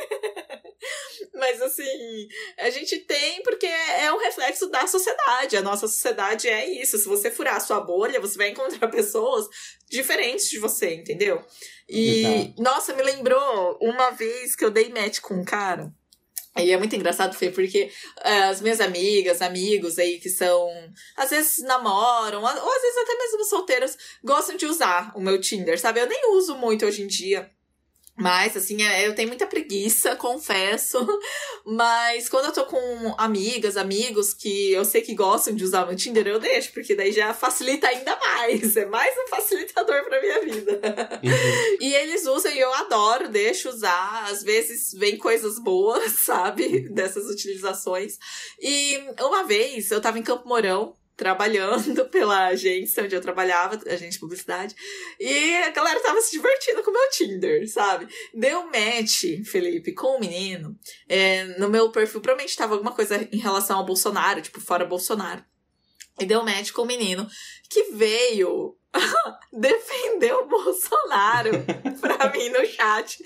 Mas assim, a gente tem porque é um reflexo da sociedade. A nossa sociedade é isso. Se você furar a sua bolha, você vai encontrar pessoas diferentes de você, entendeu? E, Exato. nossa, me lembrou uma vez que eu dei match com um cara. E é muito engraçado, Fê, porque uh, as minhas amigas, amigos aí que são, às vezes namoram, ou às vezes até mesmo solteiros, gostam de usar o meu Tinder, sabe? Eu nem uso muito hoje em dia. Mas, assim, é, eu tenho muita preguiça, confesso. Mas quando eu tô com amigas, amigos que eu sei que gostam de usar o Tinder, eu deixo, porque daí já facilita ainda mais. É mais um facilitador pra minha vida. Uhum. E eles usam e eu adoro, deixo usar. Às vezes vem coisas boas, sabe? Dessas utilizações. E uma vez eu tava em Campo Mourão trabalhando pela agência onde eu trabalhava, agência de publicidade, e a galera tava se divertindo com o meu Tinder, sabe? Deu match, Felipe, com o um menino, é, no meu perfil, provavelmente tava alguma coisa em relação ao Bolsonaro, tipo, fora Bolsonaro. E deu match com o menino que veio defender o Bolsonaro pra mim no chat.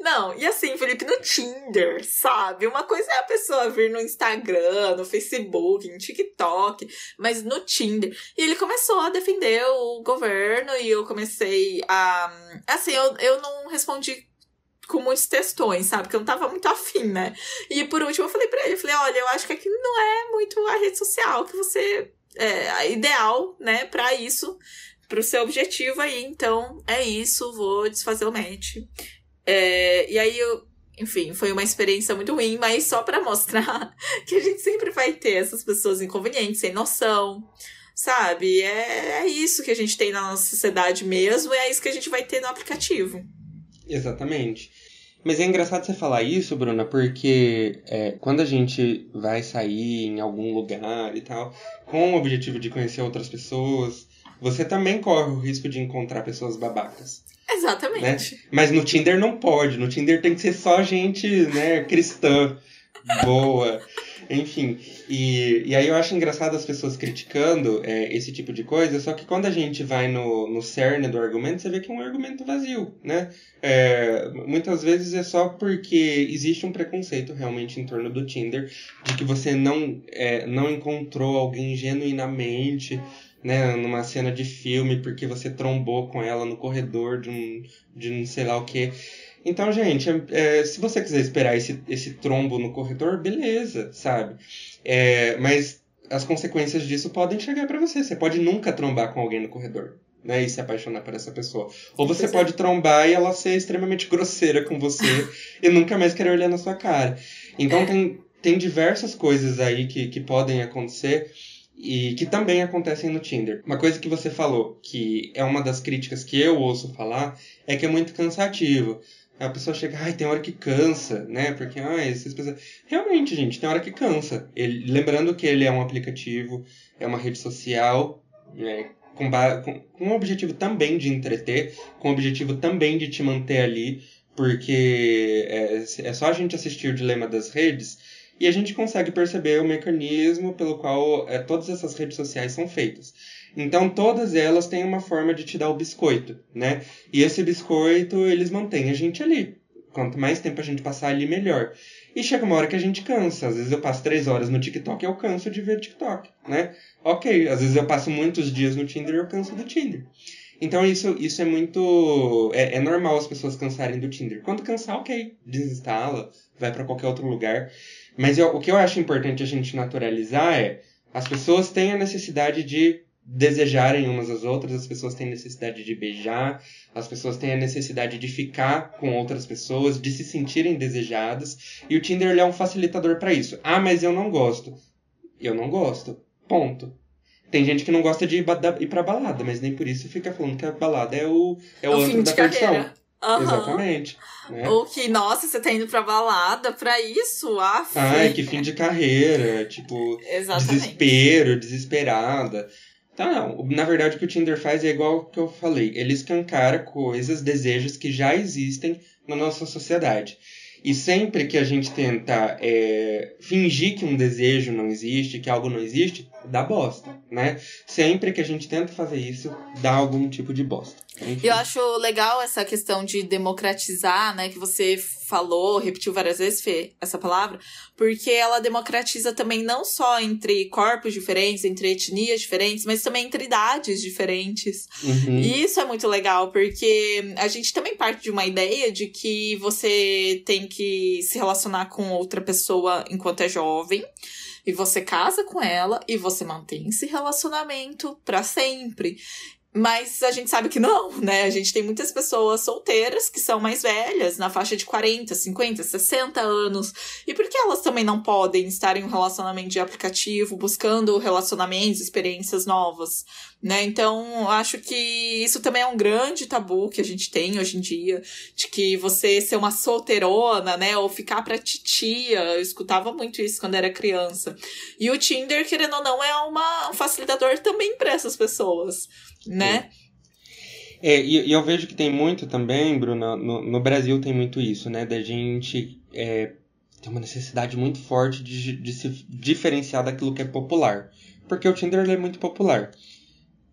Não, e assim, Felipe, no Tinder, sabe? Uma coisa é a pessoa vir no Instagram, no Facebook, no TikTok, mas no Tinder. E ele começou a defender o governo e eu comecei a. Assim, eu, eu não respondi com muitos textões, sabe? Porque eu não tava muito afim, né? E por último eu falei pra ele, eu falei, olha, eu acho que aqui não é muito a rede social que você é, ideal, né, para isso, pro seu objetivo aí. Então, é isso, vou desfazer o match. É, e aí eu enfim, foi uma experiência muito ruim, mas só para mostrar que a gente sempre vai ter essas pessoas inconvenientes, sem noção, sabe? É, é isso que a gente tem na nossa sociedade mesmo, e é isso que a gente vai ter no aplicativo. Exatamente. Mas é engraçado você falar isso, Bruna, porque é, quando a gente vai sair em algum lugar e tal, com o objetivo de conhecer outras pessoas, você também corre o risco de encontrar pessoas babacas. Exatamente. Né? Mas no Tinder não pode. No Tinder tem que ser só gente né, cristã, boa. Enfim, e, e aí eu acho engraçado as pessoas criticando é, esse tipo de coisa, só que quando a gente vai no, no cerne do argumento, você vê que é um argumento vazio, né? É, muitas vezes é só porque existe um preconceito realmente em torno do Tinder, de que você não, é, não encontrou alguém genuinamente né, numa cena de filme porque você trombou com ela no corredor de um, de não sei lá o que. Então, gente, é, se você quiser esperar esse, esse trombo no corredor, beleza, sabe? É, mas as consequências disso podem chegar para você. Você pode nunca trombar com alguém no corredor. Né, e se apaixonar por essa pessoa. Ou você pode trombar e ela ser extremamente grosseira com você e nunca mais querer olhar na sua cara. Então é. tem, tem diversas coisas aí que, que podem acontecer e que também acontecem no Tinder. Uma coisa que você falou, que é uma das críticas que eu ouço falar, é que é muito cansativo. A pessoa chega, ai, tem hora que cansa, né? Porque, ai, pessoas. Realmente, gente, tem hora que cansa. Ele, lembrando que ele é um aplicativo, é uma rede social, né? Com, com, com o objetivo também de entreter, com o objetivo também de te manter ali, porque é, é só a gente assistir o Dilema das Redes e a gente consegue perceber o mecanismo pelo qual é, todas essas redes sociais são feitas. Então todas elas têm uma forma de te dar o biscoito, né? E esse biscoito eles mantêm a gente ali. Quanto mais tempo a gente passar ali, melhor. E chega uma hora que a gente cansa. Às vezes eu passo três horas no TikTok e eu canso de ver TikTok, né? Ok, às vezes eu passo muitos dias no Tinder e eu canso do Tinder. Então isso, isso é muito. É, é normal as pessoas cansarem do Tinder. Quando cansar, ok, desinstala, vai para qualquer outro lugar. Mas eu, o que eu acho importante a gente naturalizar é as pessoas têm a necessidade de desejarem umas às outras, as pessoas têm necessidade de beijar, as pessoas têm a necessidade de ficar com outras pessoas, de se sentirem desejadas, e o Tinder é um facilitador para isso. Ah, mas eu não gosto. Eu não gosto. Ponto. Tem gente que não gosta de ir, ir pra balada, mas nem por isso fica falando que a balada é o, é o, o antro da perdição. Uhum. Exatamente. Né? Ou que, nossa, você tá indo pra balada pra isso? Ah, Ai, que fim de carreira. Tipo, Exatamente. desespero, desesperada. Tá, não. Na verdade, o que o Tinder faz é igual o que eu falei. Ele escancara coisas, desejos que já existem na nossa sociedade. E sempre que a gente tenta é, fingir que um desejo não existe, que algo não existe, dá bosta, né? Sempre que a gente tenta fazer isso, dá algum tipo de bosta. Enfim. Eu acho legal essa questão de democratizar, né? Que você falou, repetiu várias vezes, Fê, essa palavra, porque ela democratiza também não só entre corpos diferentes, entre etnias diferentes, mas também entre idades diferentes. Uhum. E isso é muito legal, porque a gente também parte de uma ideia de que você tem que se relacionar com outra pessoa enquanto é jovem e você casa com ela e você mantém esse relacionamento para sempre. Mas a gente sabe que não, né? A gente tem muitas pessoas solteiras que são mais velhas, na faixa de 40, 50, 60 anos. E por que elas também não podem estar em um relacionamento de aplicativo, buscando relacionamentos, experiências novas, né? Então, acho que isso também é um grande tabu que a gente tem hoje em dia, de que você ser uma solteirona, né? Ou ficar pra titia. Eu escutava muito isso quando era criança. E o Tinder, querendo ou não, é uma, um facilitador também para essas pessoas né? É, e, e, eu vejo que tem muito também, Bruna, no, no Brasil tem muito isso, né? Da gente é, ter uma necessidade muito forte de, de se diferenciar daquilo que é popular. Porque o Tinder é muito popular.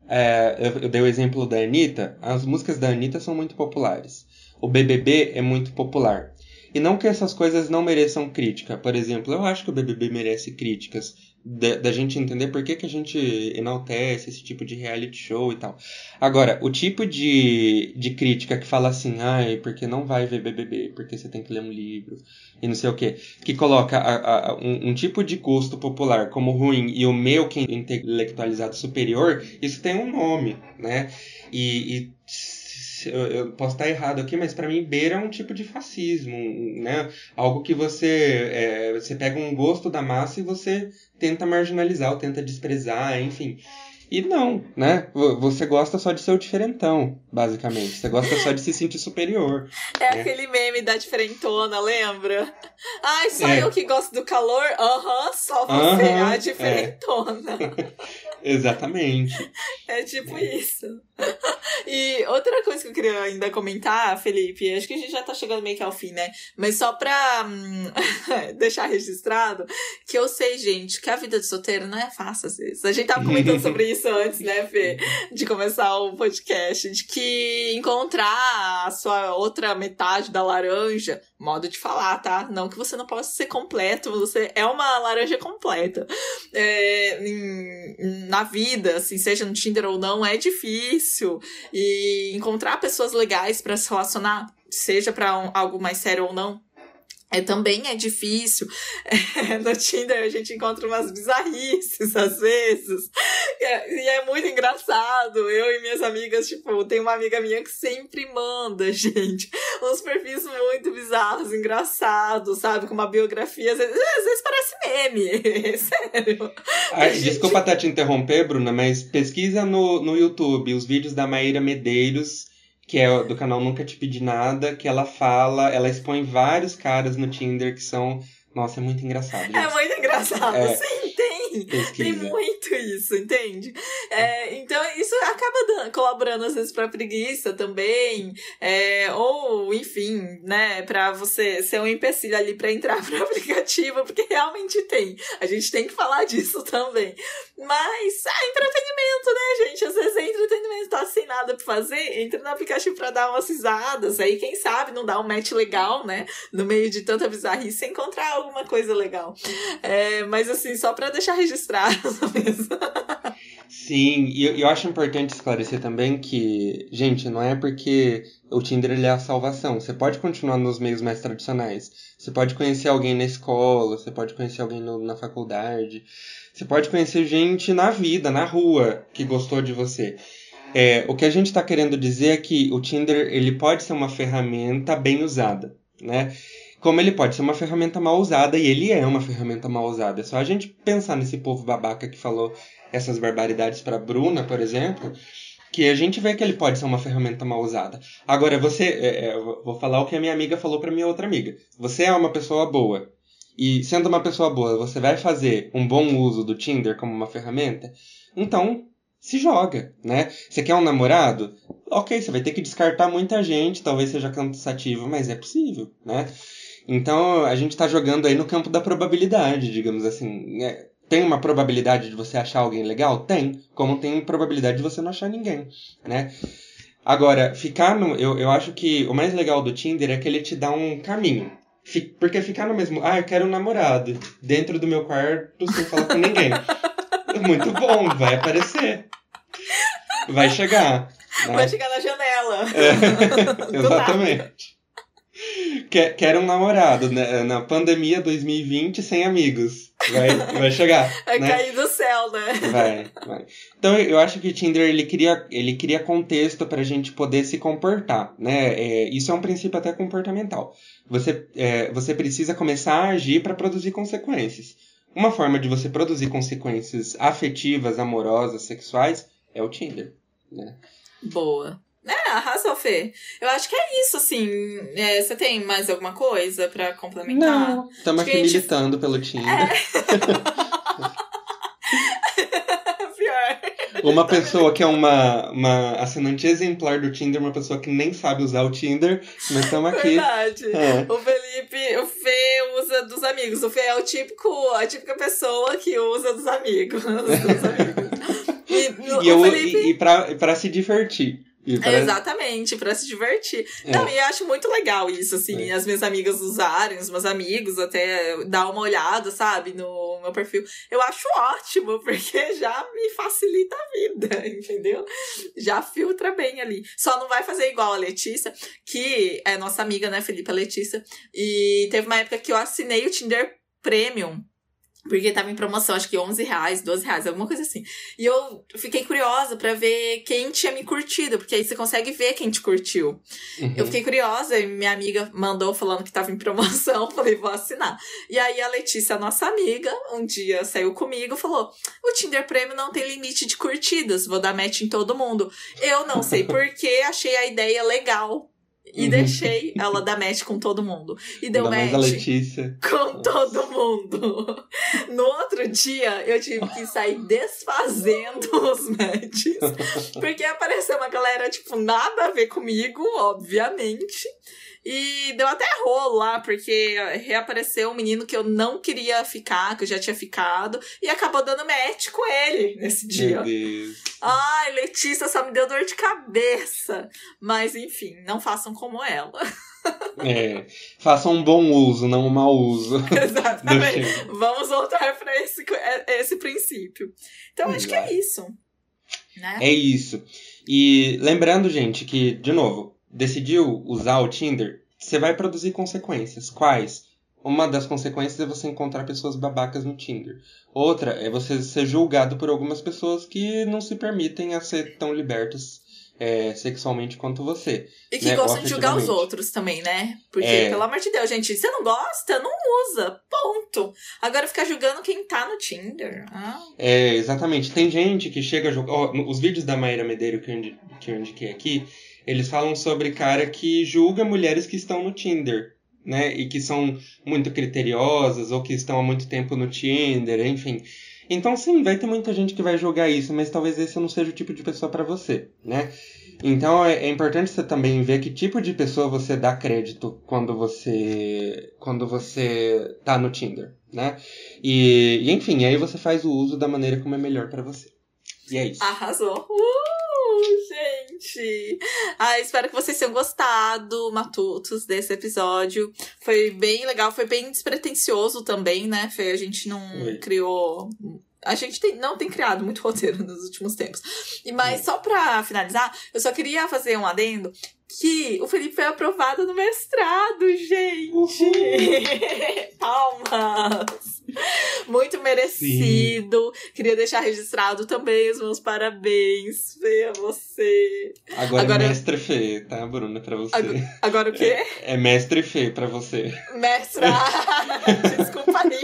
É, eu, eu, dei o exemplo da Anitta, as músicas da Anitta são muito populares. O BBB é muito popular. E não que essas coisas não mereçam crítica. Por exemplo, eu acho que o BBB merece críticas da, gente entender por que, que a gente enaltece esse tipo de reality show e tal. Agora, o tipo de, de crítica que fala assim, ai, porque não vai ver BBB, porque você tem que ler um livro e não sei o que, que coloca a, a, um, um, tipo de gosto popular como ruim e o meu que é intelectualizado superior, isso tem um nome, né? E, e eu, posso estar errado aqui, mas para mim beira um tipo de fascismo, né? Algo que você é, você pega um gosto da massa e você tenta marginalizar ou tenta desprezar, enfim. E não, né? Você gosta só de ser o diferentão, basicamente. Você gosta só de se sentir superior. É né? aquele meme da diferentona, lembra? Ai, só é. eu que gosto do calor? Aham, uhum, só você, uhum, a diferentona. É. Exatamente. É tipo isso. E outra coisa que eu queria ainda comentar, Felipe, acho que a gente já tá chegando meio que ao fim, né? Mas só pra hum, deixar registrado, que eu sei, gente, que a vida de solteiro não é fácil às vezes. A gente tava comentando sobre isso antes, né, Fê? De começar o podcast, de que encontrar a sua outra metade da laranja, modo de falar, tá? Não que você não possa ser completo, você é uma laranja completa. É, em, na vida, assim, seja no Tinder ou não, é difícil. E encontrar pessoas legais para se relacionar, seja para um, algo mais sério ou não, é, também é difícil. É, no Tinder a gente encontra umas bizarrices às vezes. E é, e é, muito engraçado. Eu e minhas amigas, tipo, tem uma amiga minha que sempre manda, gente, uns perfis muito bizarros, engraçados, sabe? Com uma biografia, às vezes, às vezes parece meme. Sério. Ai, gente... Desculpa até te interromper, Bruna, mas pesquisa no, no YouTube os vídeos da Maíra Medeiros que é do canal Nunca Te Pedi Nada, que ela fala, ela expõe vários caras no Tinder que são. Nossa, é muito engraçado. Gente. É muito engraçado, é, sim, tem. Pesquisa. Tem muito isso, entende? É, então, isso acaba dando, colaborando às vezes pra preguiça também, é, ou, enfim, né, pra você ser um empecilho ali pra entrar pro aplicativo, porque realmente tem. A gente tem que falar disso também. Mas, ah, entretenimento, né, gente? Às vezes é entretenimento, tá sem nada pra fazer, entra no aplicativo pra dar umas risadas, aí quem sabe não dá um match legal, né, no meio de tanta bizarrice, encontrar alguma coisa legal. É, mas, assim, só pra deixar registrado. Sim, e eu, eu acho importante esclarecer também que, gente, não é porque o Tinder ele é a salvação. Você pode continuar nos meios mais tradicionais. Você pode conhecer alguém na escola, você pode conhecer alguém no, na faculdade, você pode conhecer gente na vida, na rua, que gostou de você. É, o que a gente está querendo dizer é que o Tinder ele pode ser uma ferramenta bem usada, né? Como ele pode ser uma ferramenta mal usada, e ele é uma ferramenta mal usada. É só a gente pensar nesse povo babaca que falou essas barbaridades para Bruna, por exemplo, que a gente vê que ele pode ser uma ferramenta mal usada. Agora, você, é, é, vou falar o que a minha amiga falou para minha outra amiga. Você é uma pessoa boa. E sendo uma pessoa boa, você vai fazer um bom uso do Tinder como uma ferramenta? Então, se joga, né? Você quer um namorado? Ok, você vai ter que descartar muita gente, talvez seja cansativo, mas é possível, né? Então a gente está jogando aí no campo da probabilidade, digamos assim. É, tem uma probabilidade de você achar alguém legal? Tem. Como tem probabilidade de você não achar ninguém, né? Agora, ficar no. Eu, eu acho que o mais legal do Tinder é que ele te dá um caminho. Porque ficar no mesmo. Ah, eu quero um namorado. Dentro do meu quarto sem falar com ninguém. Muito bom, vai aparecer. Vai chegar. Né? Vai chegar na janela. É, exatamente. Quer, quer um namorado, né? Na pandemia 2020 sem amigos. Vai, vai chegar. Vai né? cair do céu, né? Vai, vai. Então eu acho que o Tinder ele cria, ele cria contexto pra gente poder se comportar, né? É, isso é um princípio até comportamental. Você, é, você precisa começar a agir para produzir consequências. Uma forma de você produzir consequências afetivas, amorosas, sexuais é o Tinder, né? Boa. É, arrasou, Fê. Eu acho que é isso, assim. É, você tem mais alguma coisa para complementar? Não, estamos aqui gente... militando pelo Tinder. É. Pior. Uma pessoa que é uma, uma assinante exemplar do Tinder, uma pessoa que nem sabe usar o Tinder, mas estamos aqui. Verdade. É. O Felipe, o Fê usa dos amigos. O Fê é o típico, a típica pessoa que usa dos amigos. Dos amigos. E, e, eu, Felipe... e, e pra, pra se divertir. É, exatamente, para se divertir. É. Não, e eu acho muito legal isso, assim, é. as minhas amigas usarem, os meus amigos até dar uma olhada, sabe, no meu perfil. Eu acho ótimo, porque já me facilita a vida, entendeu? Já filtra bem ali. Só não vai fazer igual a Letícia, que é nossa amiga, né, Felipe Letícia, e teve uma época que eu assinei o Tinder Premium Porque tava em promoção, acho que 11 reais, 12 reais, alguma coisa assim. E eu fiquei curiosa para ver quem tinha me curtido, porque aí você consegue ver quem te curtiu. Uhum. Eu fiquei curiosa e minha amiga mandou falando que tava em promoção, falei, vou assinar. E aí a Letícia, nossa amiga, um dia saiu comigo falou: o Tinder Premium não tem limite de curtidas, vou dar match em todo mundo. Eu não sei porquê, achei a ideia legal. E uhum. deixei ela dar match com todo mundo. E deu match com todo mundo. No outro dia, eu tive que sair desfazendo os matches. Porque apareceu uma galera, tipo, nada a ver comigo, obviamente. E deu até rolo lá, porque reapareceu um menino que eu não queria ficar, que eu já tinha ficado, e acabou dando match com ele nesse dia. Meu Deus. Ai, Letícia só me deu dor de cabeça. Mas enfim, não façam como ela. É, façam um bom uso, não um mau uso. Exatamente. Vamos voltar para esse, é, esse princípio. Então, acho que é isso. Né? É isso. E lembrando, gente, que, de novo, decidiu usar o Tinder, você vai produzir consequências. Quais? Uma das consequências é você encontrar pessoas babacas no Tinder. Outra é você ser julgado por algumas pessoas que não se permitem a ser tão libertas é, sexualmente quanto você. E que né? gostam de julgar os outros também, né? Porque, é... pelo amor de Deus, gente, você não gosta, não usa. Ponto. Agora ficar julgando quem tá no Tinder. Ah. É, exatamente. Tem gente que chega a julgar. Oh, os vídeos da Maíra Medeiro que eu, que eu indiquei aqui, eles falam sobre cara que julga mulheres que estão no Tinder, né? E que são muito criteriosas ou que estão há muito tempo no Tinder, enfim. Então, sim, vai ter muita gente que vai julgar isso, mas talvez esse não seja o tipo de pessoa para você, né? Então, é, é, importante você também ver que tipo de pessoa você dá crédito quando você quando você tá no Tinder, né? E, e enfim, aí você faz o uso da maneira como é melhor para você. E é isso. Arrasou. Uh, gente! Ah, espero que vocês tenham gostado, matutos, desse episódio. Foi bem legal, foi bem despretensioso também, né? Foi, a gente não Oi. criou a gente tem, não tem criado muito roteiro nos últimos tempos. E Mas só pra finalizar, eu só queria fazer um adendo que o Felipe foi aprovado no mestrado, gente! Palmas! Muito merecido. Sim. Queria deixar registrado também os meus parabéns, Fê, a você. Agora, é agora é mestre Fê, tá, Bruna, pra você. Agora, agora o quê? É, é mestre Fê pra você. Mestra! Desculpa aí.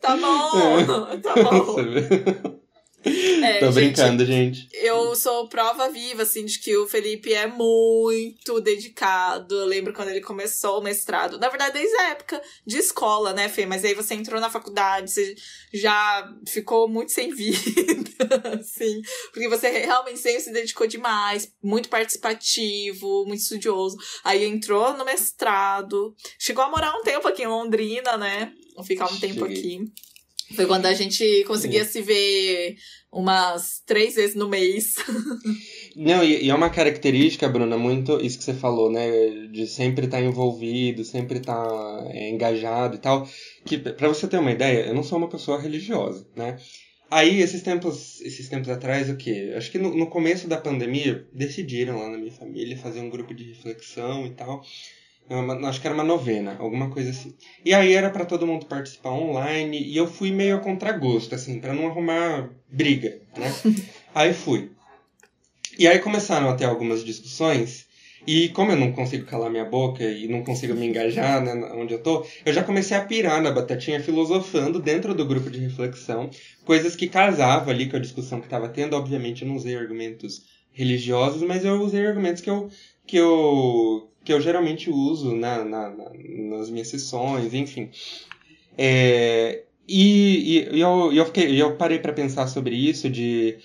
Tá bom, tá bom. É, Tô brincando, gente, gente, Eu sou prova viva, assim, de que o Felipe é muito dedicado. Eu lembro quando ele começou o mestrado. Na verdade, desde a época de escola, né, Fê? Mas aí você entrou na faculdade, você já ficou muito sem vida, assim. Porque você realmente sempre se dedicou demais, muito participativo, muito estudioso. Aí entrou no mestrado. Chegou a morar um tempo aqui em Londrina, né? Vou ficar um tempo aqui. Foi quando a gente conseguia se ver umas três vezes no mês. Não, e, e, é uma característica, Bruna, muito isso que você falou, né? De sempre estar tá envolvido, sempre estar tá, é, engajado e tal. Que, para você ter uma ideia, eu não sou uma pessoa religiosa, né? Aí, esses tempos, esses tempos atrás, o quê? Acho que no, no começo da pandemia, decidiram lá na minha família fazer um grupo de reflexão e tal. Uma, acho que era uma novena, alguma coisa assim. E aí era para todo mundo participar online e eu fui meio a contragosto, assim, para não arrumar briga, né? aí fui. E aí começaram a ter algumas discussões e como eu não consigo calar minha boca e não consigo me engajar né, onde eu tô, eu já comecei a pirar na batatinha filosofando dentro do grupo de reflexão, coisas que casavam ali com a discussão que estava tendo. Obviamente eu não usei argumentos religiosos, mas eu usei argumentos que eu, que eu, que eu geralmente uso na, na, na nas minhas sessões, enfim. É, e, e, eu, eu, fiquei, eu parei para pensar sobre isso, de,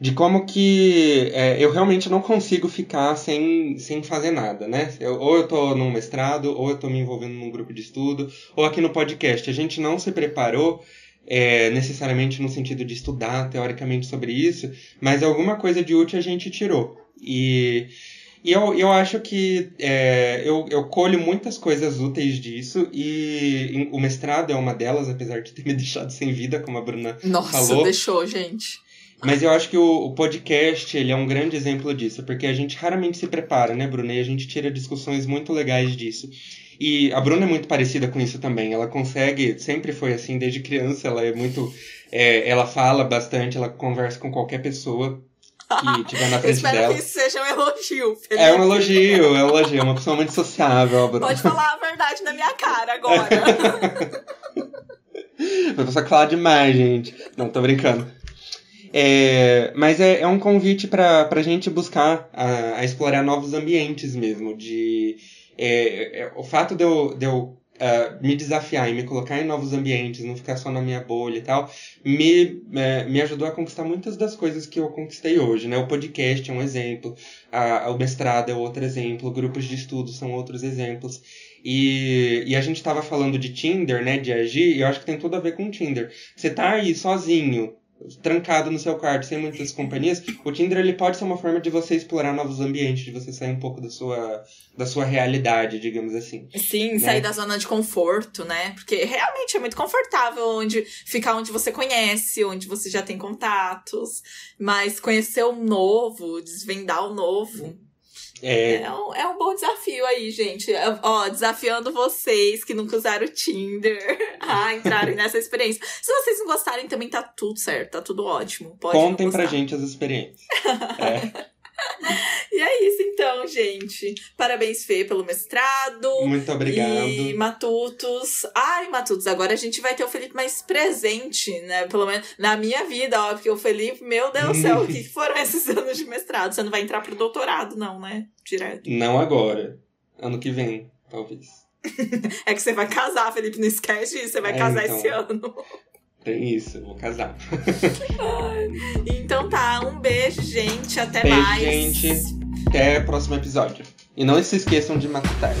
de como que é, eu realmente não consigo ficar sem, sem fazer nada, né? Eu, ou eu tô num mestrado, ou eu tô me envolvendo num grupo de estudo, ou aqui no podcast. A gente não se preparou é, necessariamente no sentido de estudar teoricamente sobre isso, mas alguma coisa de útil a gente tirou. E e eu, eu acho que é, eu, eu colho muitas coisas úteis disso e o mestrado é uma delas, apesar de ter me deixado sem vida, como a Bruna Nossa, falou. Nossa, deixou, gente. Mas eu acho que o, o, podcast ele é um grande exemplo disso, porque a gente raramente se prepara, né, Bruna? E a gente tira discussões muito legais disso. E a Bruna é muito parecida com isso também. Ela consegue, sempre foi assim, desde criança, ela é muito. É, ela fala bastante, ela conversa com qualquer pessoa que tiver na frente Espero dela. que isso seja um elogio, Felipe. É um elogio, é um elogio, é uma pessoa muito sociável. Pode falar a verdade na minha cara agora. Uma pessoa que fala demais, gente. Não, tô brincando. É, mas é, é um convite pra, pra gente buscar a, a explorar novos ambientes mesmo. De, é, é, o fato de eu, de eu ah, me desafiar e me colocar em novos ambientes, não ficar só na minha bolha e tal, me, é, me ajudou a conquistar muitas das coisas que eu conquistei hoje. Né? O podcast é um exemplo, o mestrado é outro exemplo, grupos de estudo são outros exemplos. E, e a gente tava falando de Tinder, né, de agir, e eu acho que tem tudo a ver com Tinder. Você tá aí sozinho, trancado no seu quarto, sem muitas companhias, o Tinder ele pode ser uma forma de você explorar novos ambientes, de você sair um pouco da sua, da sua realidade, digamos assim. Sim, sair da zona de conforto, né? Porque realmente é muito confortável onde ficar onde você conhece, onde você já tem contatos. Mas conhecer o novo, desvendar o novo. É, É um, é um bom desafio aí, gente. Ó, desafiando vocês que nunca usaram o Tinder a entrarem nessa experiência. Se vocês não gostarem, também tá tudo certo, tá tudo ótimo. Pode contem pra gente as experiências. É, E é isso então, gente. Parabéns, Fê, pelo mestrado. muito obrigado. E Matutos. Ai, Matutos, agora a gente vai ter o Felipe mais presente, né? Pelo menos na minha vida, ó. Porque o Felipe, meu Deus do céu, o que foram esses anos de mestrado? Você não vai entrar pro doutorado, não, né? Direto. Não agora. Ano que vem, talvez. É que você vai casar, Felipe, não esquece disso. Você vai É, casar então. esse ano. Tem isso, eu vou casar. Então tá, um beijo, gente. Até Beijo, mais. gente. Até o próximo episódio. E não se esqueçam de matutar.